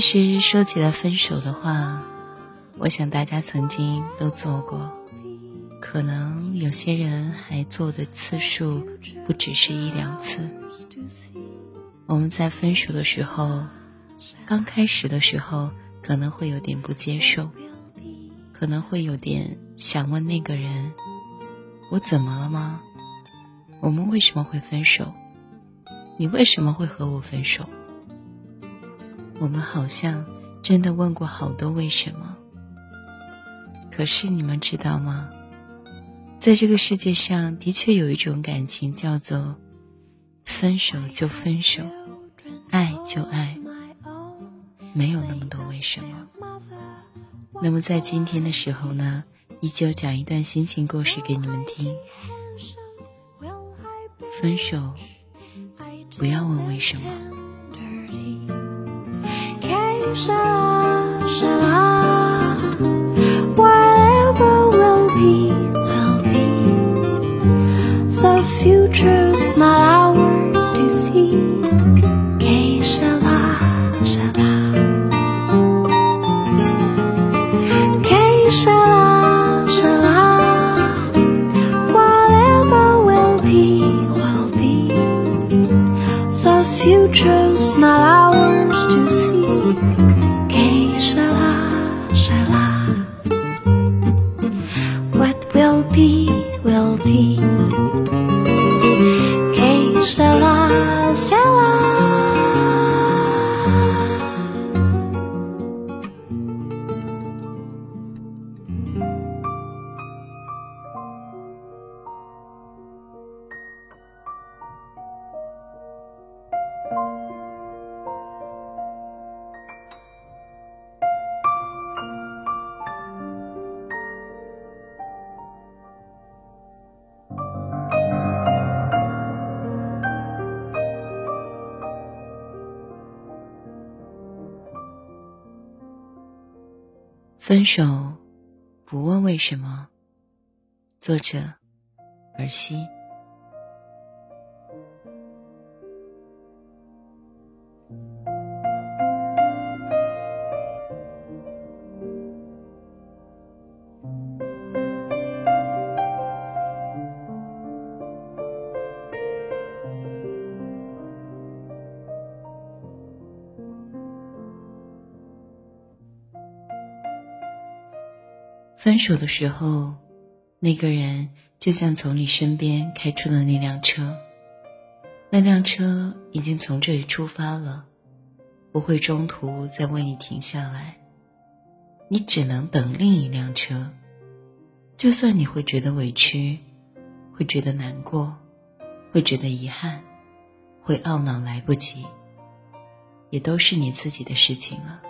其实说起来分手的话，我想大家曾经都做过，可能有些人还做的次数不只是一两次。我们在分手的时候，刚开始的时候。可能会有点不接受，可能会有点想问那个人：“我怎么了吗？我们为什么会分手？你为什么会和我分手？”我们好像真的问过好多为什么。可是你们知道吗？在这个世界上的确有一种感情叫做“分手就分手，爱就爱”。没有那么多为什么。那么在今天的时候呢，依旧讲一段心情故事给你们听。分手，不要问为什么。傻了，傻了。分手，不问为什么。作者：尔西。分手的时候，那个人就像从你身边开出的那辆车，那辆车已经从这里出发了，不会中途再为你停下来，你只能等另一辆车。就算你会觉得委屈，会觉得难过，会觉得遗憾，会懊恼来不及，也都是你自己的事情了。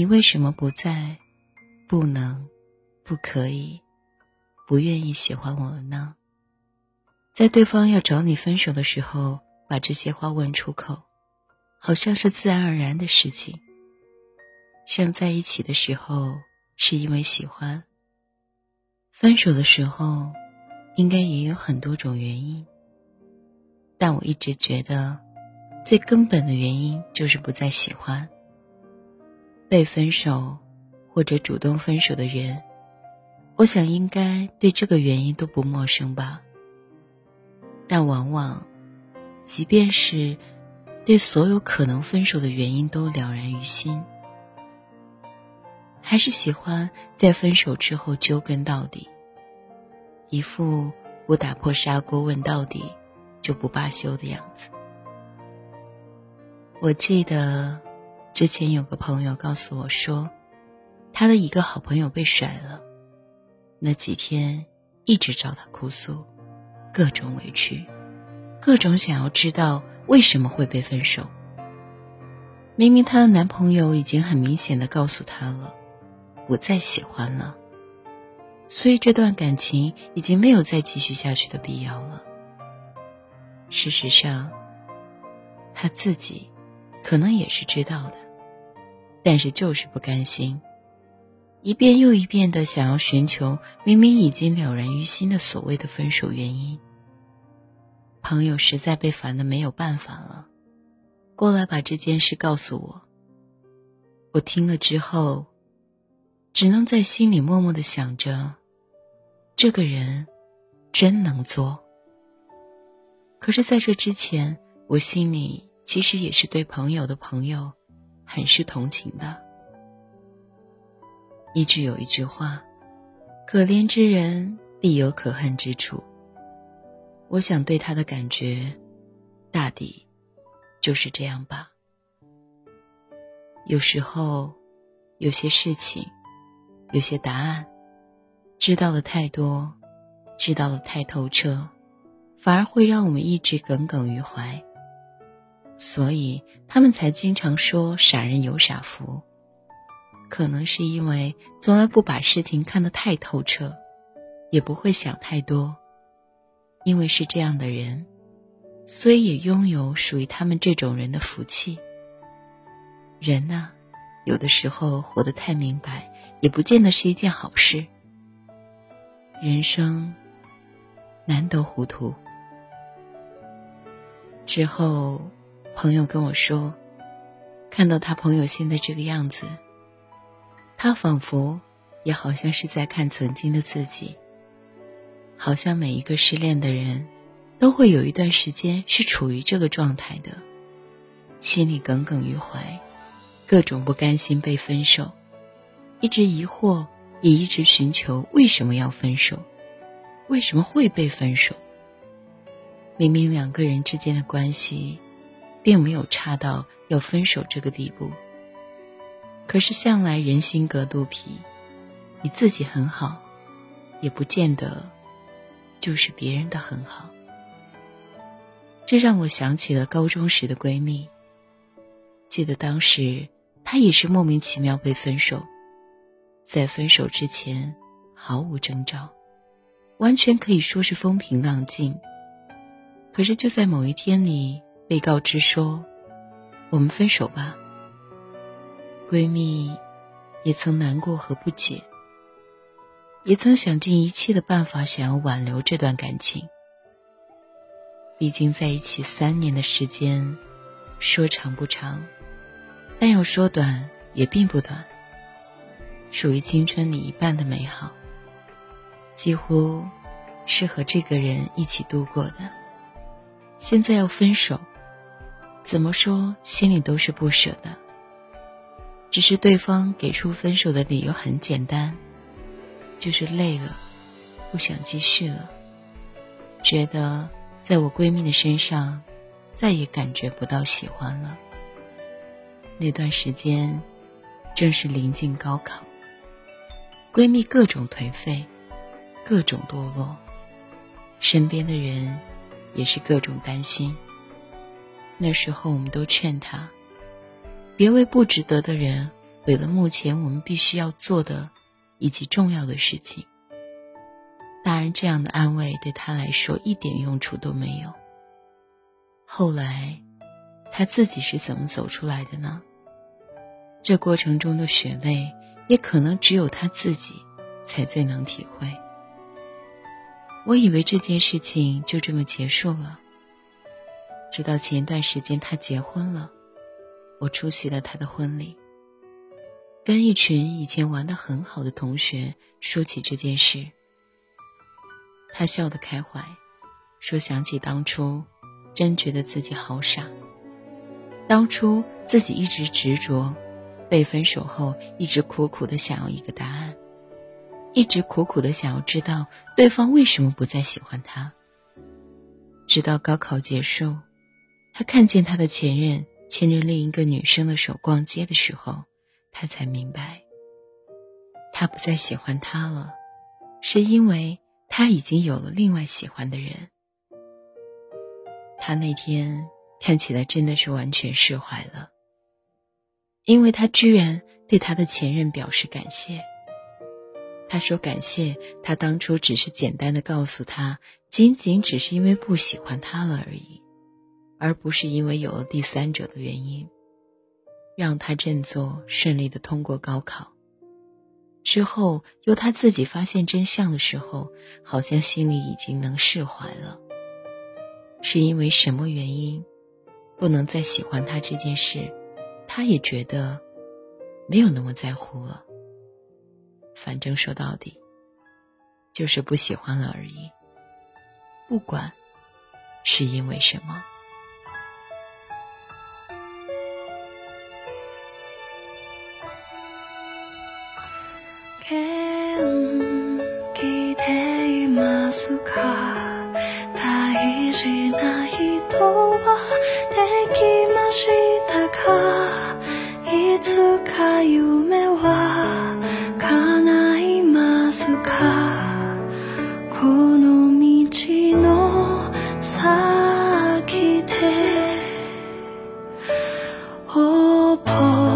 你为什么不在？不能，不可以，不愿意喜欢我了呢？在对方要找你分手的时候，把这些话问出口，好像是自然而然的事情。像在一起的时候是因为喜欢，分手的时候，应该也有很多种原因。但我一直觉得，最根本的原因就是不再喜欢。被分手，或者主动分手的人，我想应该对这个原因都不陌生吧。但往往，即便是对所有可能分手的原因都了然于心，还是喜欢在分手之后揪根到底，一副不打破砂锅问到底就不罢休的样子。我记得。之前有个朋友告诉我说，他的一个好朋友被甩了，那几天一直找他哭诉，各种委屈，各种想要知道为什么会被分手。明明她的男朋友已经很明显的告诉她了，不再喜欢了，所以这段感情已经没有再继续下去的必要了。事实上，他自己。可能也是知道的，但是就是不甘心，一遍又一遍的想要寻求明明已经了然于心的所谓的分手原因。朋友实在被烦的没有办法了，过来把这件事告诉我。我听了之后，只能在心里默默的想着，这个人真能做。可是，在这之前，我心里。其实也是对朋友的朋友，很是同情的。一直有一句话：“可怜之人必有可恨之处。”我想对他的感觉，大抵就是这样吧。有时候，有些事情，有些答案，知道的太多，知道的太透彻，反而会让我们一直耿耿于怀。所以他们才经常说“傻人有傻福”，可能是因为从来不把事情看得太透彻，也不会想太多。因为是这样的人，所以也拥有属于他们这种人的福气。人呢，有的时候活得太明白，也不见得是一件好事。人生难得糊涂。之后。朋友跟我说，看到他朋友现在这个样子，他仿佛也好像是在看曾经的自己。好像每一个失恋的人，都会有一段时间是处于这个状态的，心里耿耿于怀，各种不甘心被分手，一直疑惑，也一直寻求为什么要分手，为什么会被分手？明明两个人之间的关系。并没有差到要分手这个地步。可是向来人心隔肚皮，你自己很好，也不见得就是别人的很好。这让我想起了高中时的闺蜜。记得当时她也是莫名其妙被分手，在分手之前毫无征兆，完全可以说是风平浪静。可是就在某一天里。被告知说：“我们分手吧。”闺蜜也曾难过和不解，也曾想尽一切的办法想要挽留这段感情。毕竟在一起三年的时间，说长不长，但要说短也并不短。属于青春里一半的美好，几乎是和这个人一起度过的。现在要分手。怎么说，心里都是不舍的。只是对方给出分手的理由很简单，就是累了，不想继续了，觉得在我闺蜜的身上再也感觉不到喜欢了。那段时间正是临近高考，闺蜜各种颓废，各种堕落，身边的人也是各种担心。那时候，我们都劝他，别为不值得的人毁了目前我们必须要做的以及重要的事情。大人，这样的安慰对他来说一点用处都没有。后来，他自己是怎么走出来的呢？这过程中的血泪，也可能只有他自己才最能体会。我以为这件事情就这么结束了，直到前一段时间他结婚了，我出席了他的婚礼，跟一群以前玩的很好的同学说起这件事。他笑得开怀，说想起当初，真觉得自己好傻。当初自己一直执着，被分手后一直苦苦的想要一个答案，一直苦苦的想要知道对方为什么不再喜欢他。直到高考结束，他看见他的前任牵着另一个女生的手逛街的时候，他才明白，他不再喜欢他了，是因为。他已经有了另外喜欢的人。他那天看起来真的是完全释怀了，因为他居然对他的前任表示感谢。他说感谢他当初只是简单的告诉他，仅仅只是因为不喜欢他了而已，而不是因为有了第三者的原因，让他振作顺利的通过高考。之后，由他自己发现真相的时候，好像心里已经能释怀了。是因为什么原因，不能再喜欢他这件事，他也觉得没有那么在乎了。反正说到底，就是不喜欢了而已。不管是因为什么。覚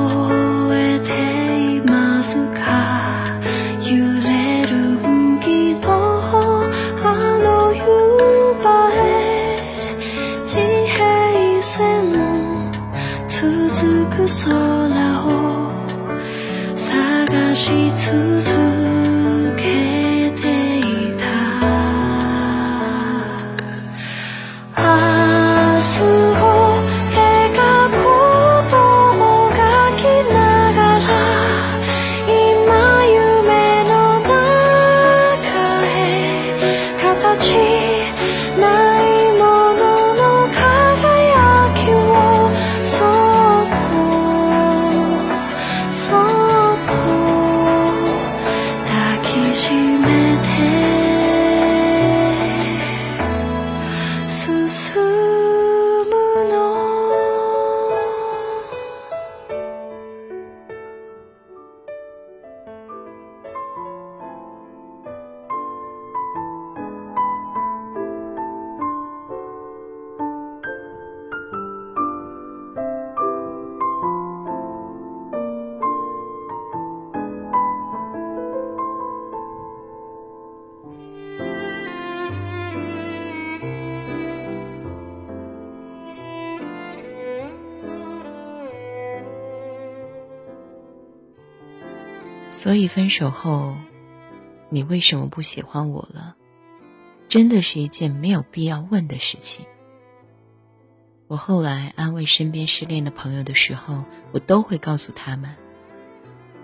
所以分手后，你为什么不喜欢我了？真的是一件没有必要问的事情。我后来安慰身边失恋的朋友的时候，我都会告诉他们，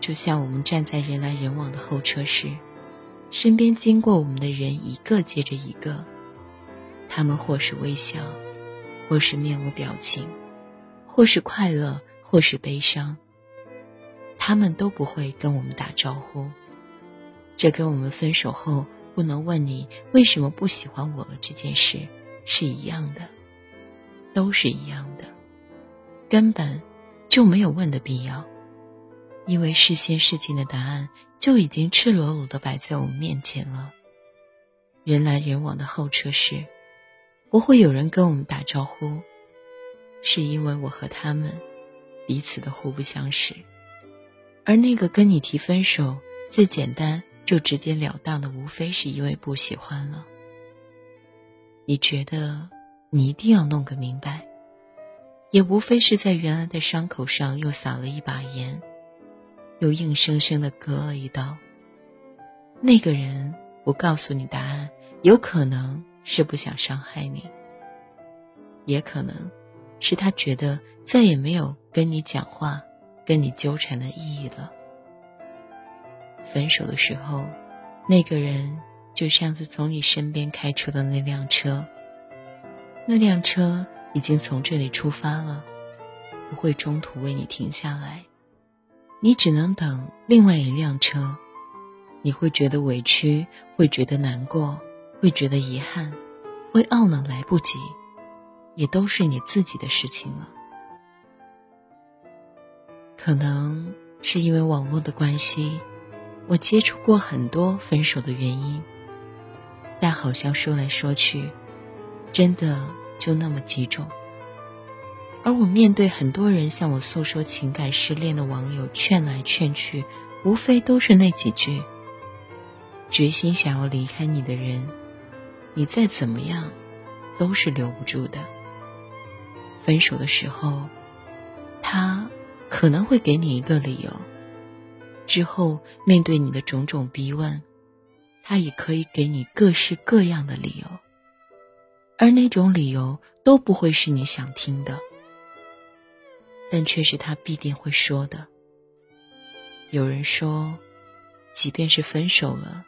就像我们站在人来人往的候车室，身边经过我们的人一个接着一个，他们或是微笑，或是面无表情，或是快乐，或是悲伤。他们都不会跟我们打招呼，这跟我们分手后不能问你为什么不喜欢我了这件事是一样的，都是一样的，根本就没有问的必要，因为事先事情的答案就已经赤裸裸的摆在我们面前了。人来人往的候车室，不会有人跟我们打招呼，是因为我和他们彼此的互不相识。而那个跟你提分手最简单就直截了当的，无非是因为不喜欢了。你觉得你一定要弄个明白，也无非是在原来的伤口上又撒了一把盐，又硬生生的割了一刀。那个人不告诉你答案，有可能是不想伤害你，也可能是他觉得再也没有跟你讲话、跟你纠缠的意义了。分手的时候，那个人。就像是从你身边开出的那辆车，那辆车已经从这里出发了，不会中途为你停下来，你只能等另外一辆车。你会觉得委屈，会觉得难过，会觉得遗憾，会懊恼来不及，也都是你自己的事情了。可能是因为网络的关系，我接触过很多分手的原因。但好像说来说去，真的就那么几种。而我面对很多人向我诉说情感失恋的网友，劝来劝去，无非都是那几句：决心想要离开你的人，你再怎么样，都是留不住的。分手的时候，他可能会给你一个理由，之后面对你的种种逼问。他也可以给你各式各样的理由，而那种理由都不会是你想听的，但却是他必定会说的。有人说，即便是分手了，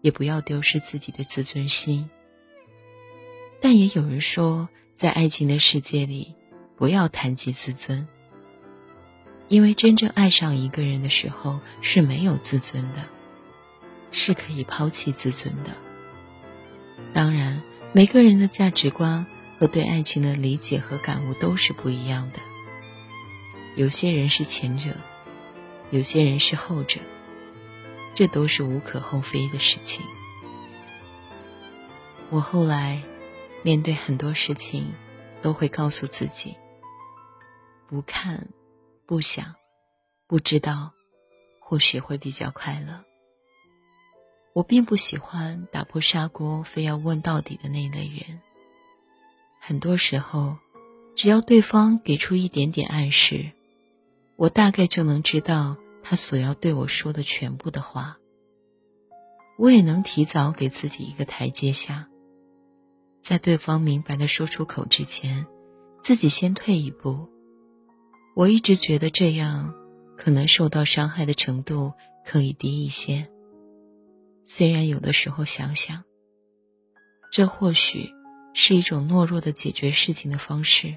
也不要丢失自己的自尊心。但也有人说，在爱情的世界里，不要谈及自尊，因为真正爱上一个人的时候是没有自尊的。是可以抛弃自尊的。当然，每个人的价值观和对爱情的理解和感悟都是不一样的。有些人是前者，有些人是后者，这都是无可厚非的事情。我后来面对很多事情，都会告诉自己：不看、不想、不知道，或许会比较快乐。我并不喜欢打破砂锅非要问到底的那类人。很多时候，只要对方给出一点点暗示，我大概就能知道他所要对我说的全部的话。我也能提早给自己一个台阶下，在对方明白的说出口之前，自己先退一步。我一直觉得这样，可能受到伤害的程度可以低一些。虽然有的时候想想，这或许是一种懦弱的解决事情的方式，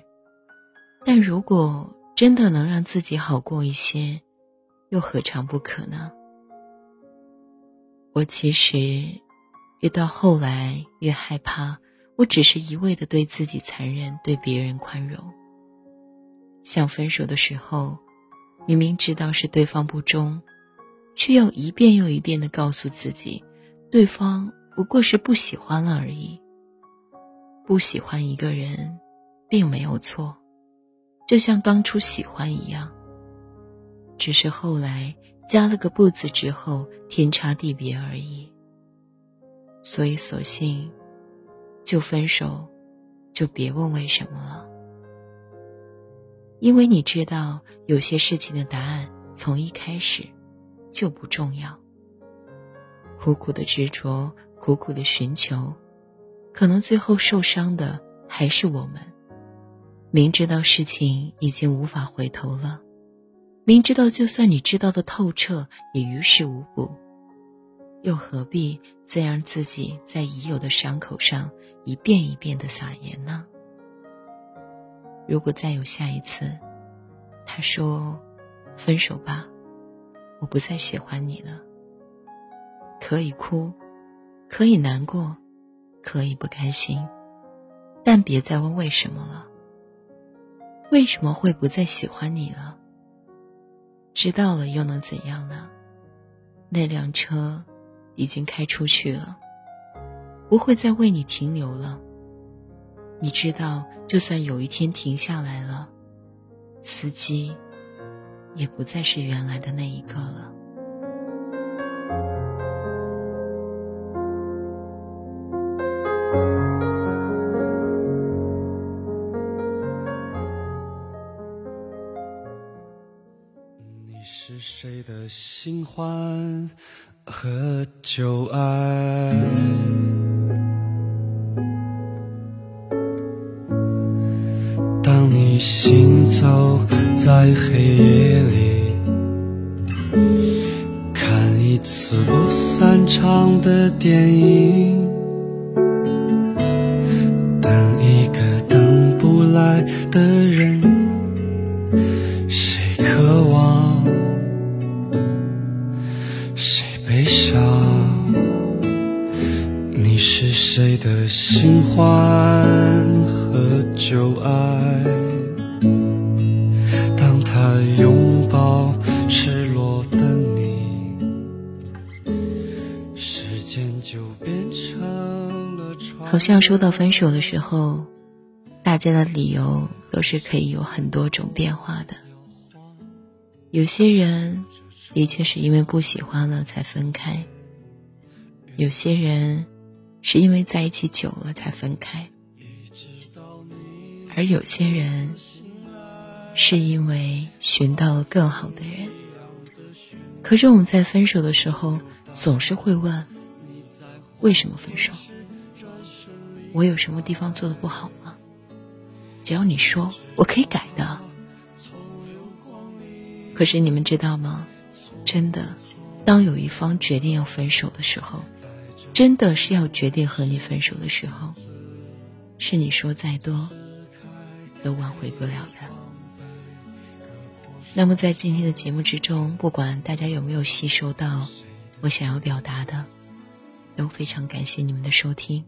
但如果真的能让自己好过一些，又何尝不可呢？我其实越到后来越害怕，我只是一味的对自己残忍，对别人宽容。想分手的时候，明明知道是对方不忠。却要一遍又一遍的告诉自己，对方不过是不喜欢了而已。不喜欢一个人，并没有错，就像当初喜欢一样。只是后来加了个不字之后，天差地别而已。所以索性就分手，就别问为什么了。因为你知道，有些事情的答案从一开始。就不重要。苦苦的执着，苦苦的寻求，可能最后受伤的还是我们。明知道事情已经无法回头了，明知道就算你知道的透彻也于事无补，又何必再让自己在已有的伤口上一遍一遍的撒盐呢？如果再有下一次，他说：“分手吧。”我不再喜欢你了。可以哭，可以难过，可以不开心，但别再问为什么了。为什么会不再喜欢你了？知道了又能怎样呢？那辆车已经开出去了，不会再为你停留了。你知道，就算有一天停下来了，司机也不再是原来的那一个了。你是谁的新欢和旧爱？走在黑夜里，看一次不散场的电影，等一个等不来的人，谁渴望，谁悲伤？你是谁的新欢和旧爱？好像说到分手的时候，大家的理由都是可以有很多种变化的。有些人的确是因为不喜欢了才分开，有些人是因为在一起久了才分开，而有些人。是因为寻到了更好的人，可是我们在分手的时候总是会问：为什么分手？我有什么地方做的不好吗？只要你说，我可以改的。可是你们知道吗？真的，当有一方决定要分手的时候，真的是要决定和你分手的时候，是你说再多都挽回不了的。那么，在今天的节目之中，不管大家有没有吸收到我想要表达的，都非常感谢你们的收听。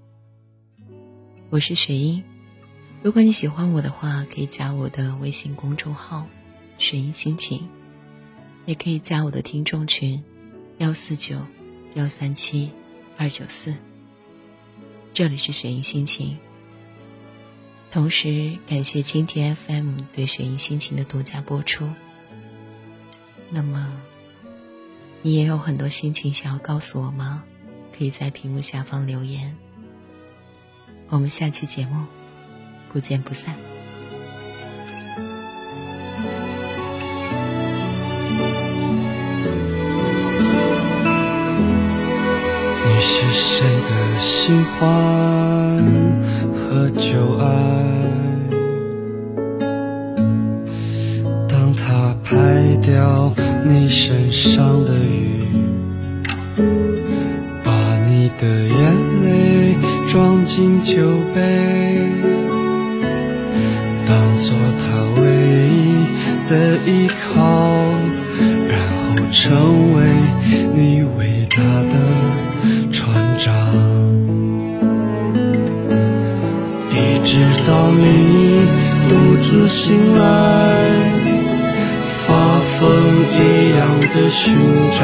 我是雪英，如果你喜欢我的话，可以加我的微信公众号“雪英心情”，也可以加我的听众群幺四九幺三七二九四。这里是雪英心情。同时，感谢蜻蜓 FM 对雪英心情的独家播出。那么，你也有很多心情想要告诉我吗？可以在屏幕下方留言。我们下期节目不见不散。你是谁的新欢和旧爱？拍掉你身上的雨，的眼泪装进酒杯，当做他唯一的依靠，然后成为你伟大的船长，一直到你独自醒来。发疯一样的寻找，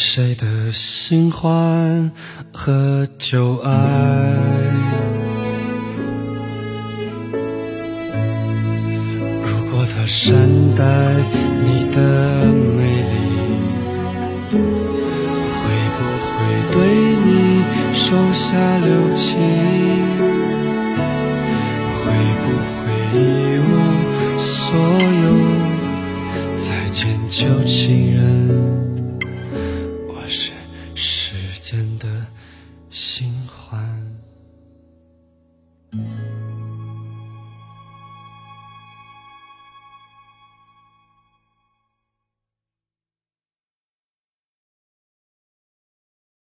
谁的新欢和旧爱？如果他善待你的美丽。会不会对你手下留情，会不会一无所有？再见，旧情